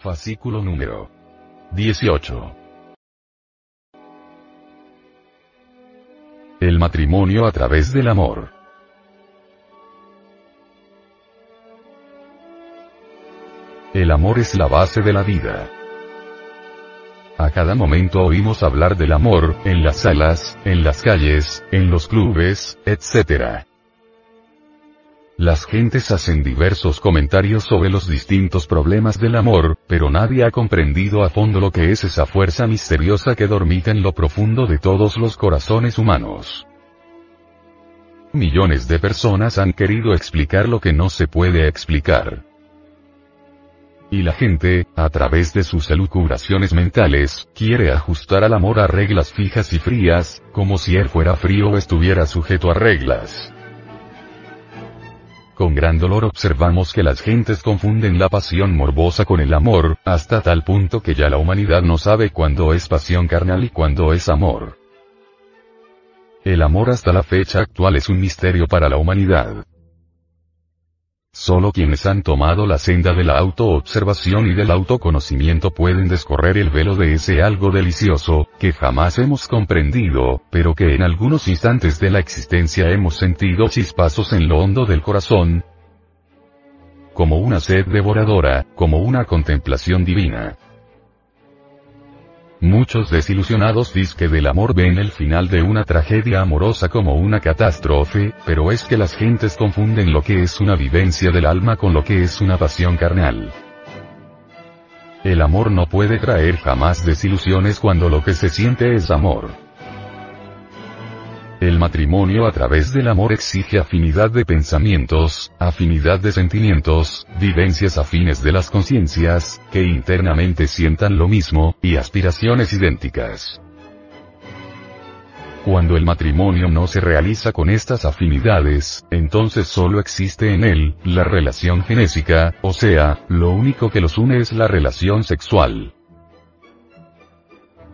Fascículo número 18. El matrimonio a través del amor. El amor es la base de la vida. A cada momento oímos hablar del amor, en las salas, en las calles, en los clubes, etc. Las gentes hacen diversos comentarios sobre los distintos problemas del amor, pero nadie ha comprendido a fondo lo que es esa fuerza misteriosa que dormita en lo profundo de todos los corazones humanos. Millones de personas han querido explicar lo que no se puede explicar. Y la gente, a través de sus elucubraciones mentales, quiere ajustar al amor a reglas fijas y frías, como si él fuera frío o estuviera sujeto a reglas. Con gran dolor observamos que las gentes confunden la pasión morbosa con el amor, hasta tal punto que ya la humanidad no sabe cuándo es pasión carnal y cuándo es amor. El amor hasta la fecha actual es un misterio para la humanidad. Solo quienes han tomado la senda de la autoobservación y del autoconocimiento pueden descorrer el velo de ese algo delicioso, que jamás hemos comprendido, pero que en algunos instantes de la existencia hemos sentido chispazos en lo hondo del corazón, como una sed devoradora, como una contemplación divina. Muchos desilusionados que del amor ven el final de una tragedia amorosa como una catástrofe, pero es que las gentes confunden lo que es una vivencia del alma con lo que es una pasión carnal. El amor no puede traer jamás desilusiones cuando lo que se siente es amor. El matrimonio a través del amor exige afinidad de pensamientos, afinidad de sentimientos, vivencias afines de las conciencias, que internamente sientan lo mismo, y aspiraciones idénticas. Cuando el matrimonio no se realiza con estas afinidades, entonces solo existe en él, la relación genésica, o sea, lo único que los une es la relación sexual.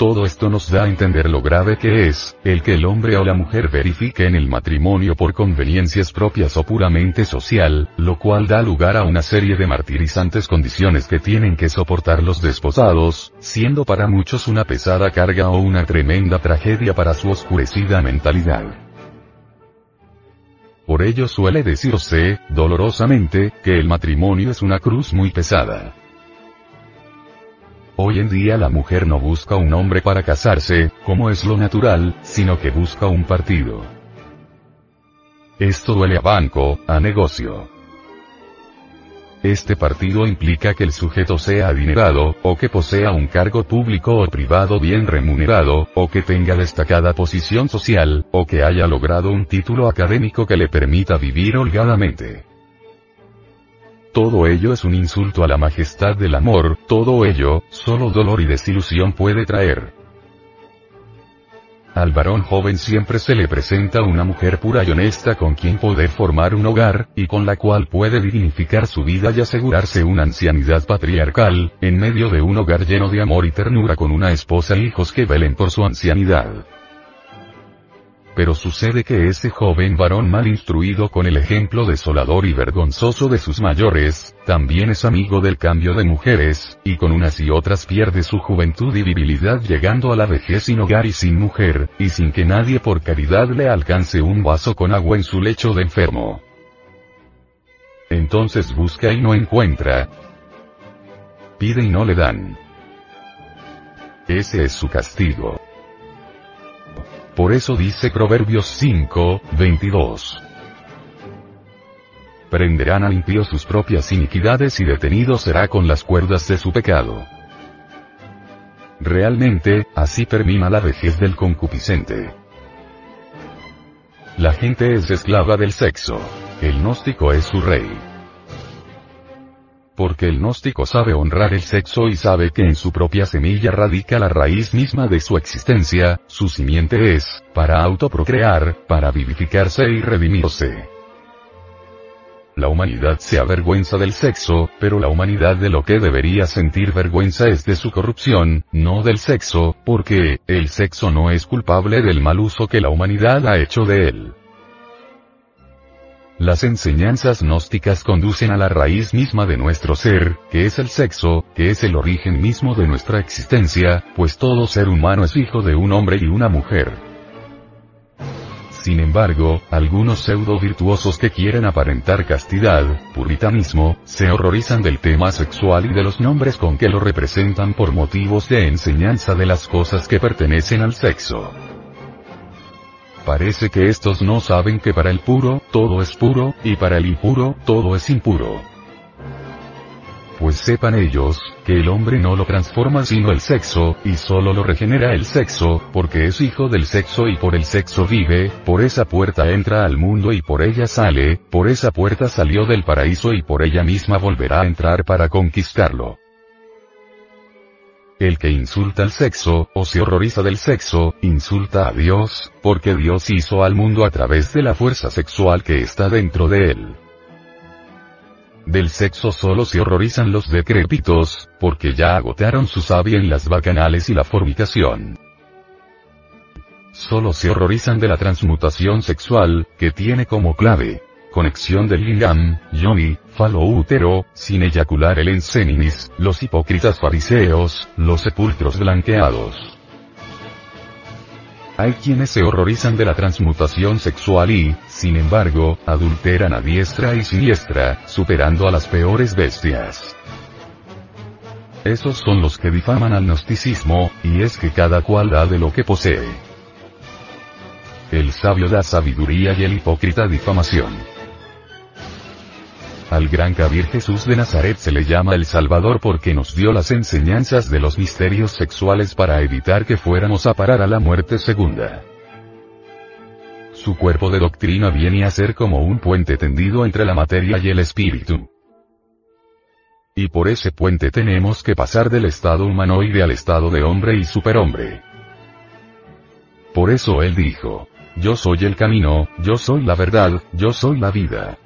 Todo esto nos da a entender lo grave que es, el que el hombre o la mujer verifiquen el matrimonio por conveniencias propias o puramente social, lo cual da lugar a una serie de martirizantes condiciones que tienen que soportar los desposados, siendo para muchos una pesada carga o una tremenda tragedia para su oscurecida mentalidad. Por ello suele decirse, dolorosamente, que el matrimonio es una cruz muy pesada. Hoy en día la mujer no busca un hombre para casarse, como es lo natural, sino que busca un partido. Esto duele a banco, a negocio. Este partido implica que el sujeto sea adinerado, o que posea un cargo público o privado bien remunerado, o que tenga destacada posición social, o que haya logrado un título académico que le permita vivir holgadamente. Todo ello es un insulto a la majestad del amor, todo ello, solo dolor y desilusión puede traer. Al varón joven siempre se le presenta una mujer pura y honesta con quien poder formar un hogar, y con la cual puede dignificar su vida y asegurarse una ancianidad patriarcal, en medio de un hogar lleno de amor y ternura con una esposa e hijos que velen por su ancianidad. Pero sucede que ese joven varón mal instruido con el ejemplo desolador y vergonzoso de sus mayores, también es amigo del cambio de mujeres, y con unas y otras pierde su juventud y virilidad llegando a la vejez sin hogar y sin mujer, y sin que nadie por caridad le alcance un vaso con agua en su lecho de enfermo. Entonces busca y no encuentra. Pide y no le dan. Ese es su castigo. Por eso dice Proverbios 5, 22. Prenderán al impío sus propias iniquidades y detenido será con las cuerdas de su pecado. Realmente, así termina la vejez del concupiscente. La gente es esclava del sexo. El gnóstico es su rey. Porque el gnóstico sabe honrar el sexo y sabe que en su propia semilla radica la raíz misma de su existencia, su simiente es, para autoprocrear, para vivificarse y redimirse. La humanidad se avergüenza del sexo, pero la humanidad de lo que debería sentir vergüenza es de su corrupción, no del sexo, porque, el sexo no es culpable del mal uso que la humanidad ha hecho de él. Las enseñanzas gnósticas conducen a la raíz misma de nuestro ser, que es el sexo, que es el origen mismo de nuestra existencia, pues todo ser humano es hijo de un hombre y una mujer. Sin embargo, algunos pseudo virtuosos que quieren aparentar castidad, puritanismo, se horrorizan del tema sexual y de los nombres con que lo representan por motivos de enseñanza de las cosas que pertenecen al sexo. Parece que estos no saben que para el puro, todo es puro, y para el impuro, todo es impuro pues sepan ellos, que el hombre no lo transforma sino el sexo, y solo lo regenera el sexo, porque es hijo del sexo y por el sexo vive, por esa puerta entra al mundo y por ella sale, por esa puerta salió del paraíso y por ella misma volverá a entrar para conquistarlo. El que insulta al sexo, o se horroriza del sexo, insulta a Dios, porque Dios hizo al mundo a través de la fuerza sexual que está dentro de él. Del sexo solo se horrorizan los decrépitos, porque ya agotaron su savia en las bacanales y la fornicación. Solo se horrorizan de la transmutación sexual, que tiene como clave, conexión del lingam, yoni, falo útero, sin eyacular el enseninis, los hipócritas fariseos, los sepulcros blanqueados. Hay quienes se horrorizan de la transmutación sexual y, sin embargo, adulteran a diestra y siniestra, superando a las peores bestias. Esos son los que difaman al gnosticismo, y es que cada cual da de lo que posee. El sabio da sabiduría y el hipócrita difamación. Al gran Kabir Jesús de Nazaret se le llama el Salvador porque nos dio las enseñanzas de los misterios sexuales para evitar que fuéramos a parar a la muerte segunda. Su cuerpo de doctrina viene a ser como un puente tendido entre la materia y el espíritu. Y por ese puente tenemos que pasar del estado humanoide al estado de hombre y superhombre. Por eso él dijo, yo soy el camino, yo soy la verdad, yo soy la vida.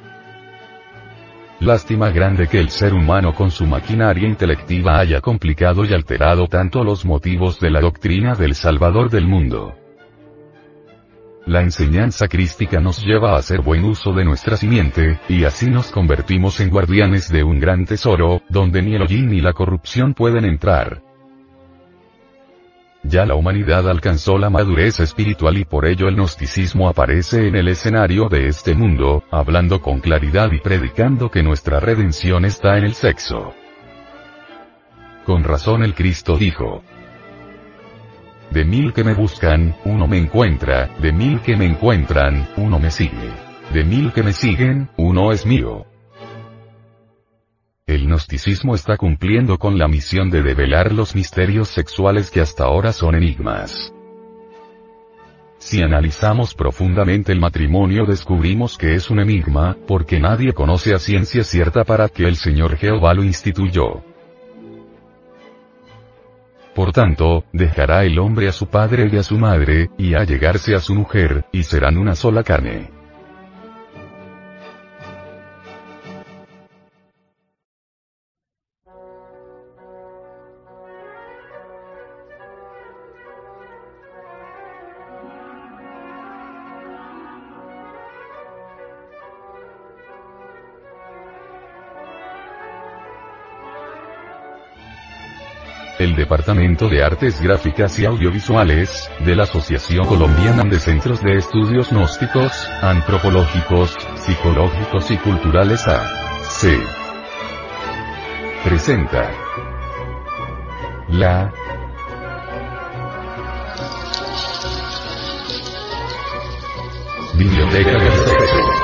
Lástima grande que el ser humano con su maquinaria intelectiva haya complicado y alterado tanto los motivos de la doctrina del Salvador del mundo. La enseñanza crística nos lleva a hacer buen uso de nuestra simiente, y así nos convertimos en guardianes de un gran tesoro, donde ni el hollín ni la corrupción pueden entrar. Ya la humanidad alcanzó la madurez espiritual y por ello el gnosticismo aparece en el escenario de este mundo, hablando con claridad y predicando que nuestra redención está en el sexo. Con razón el Cristo dijo, de mil que me buscan, uno me encuentra, de mil que me encuentran, uno me sigue. De mil que me siguen, uno es mío. Gnosticismo está cumpliendo con la misión de develar los misterios sexuales que hasta ahora son enigmas. Si analizamos profundamente el matrimonio descubrimos que es un enigma, porque nadie conoce a ciencia cierta para que el Señor Jehová lo instituyó. Por tanto, dejará el hombre a su padre y a su madre, y a llegarse a su mujer, y serán una sola carne. El Departamento de Artes Gráficas y Audiovisuales, de la Asociación Colombiana de Centros de Estudios Gnósticos, Antropológicos, Psicológicos y Culturales A.C. Presenta la Biblioteca del Sexo.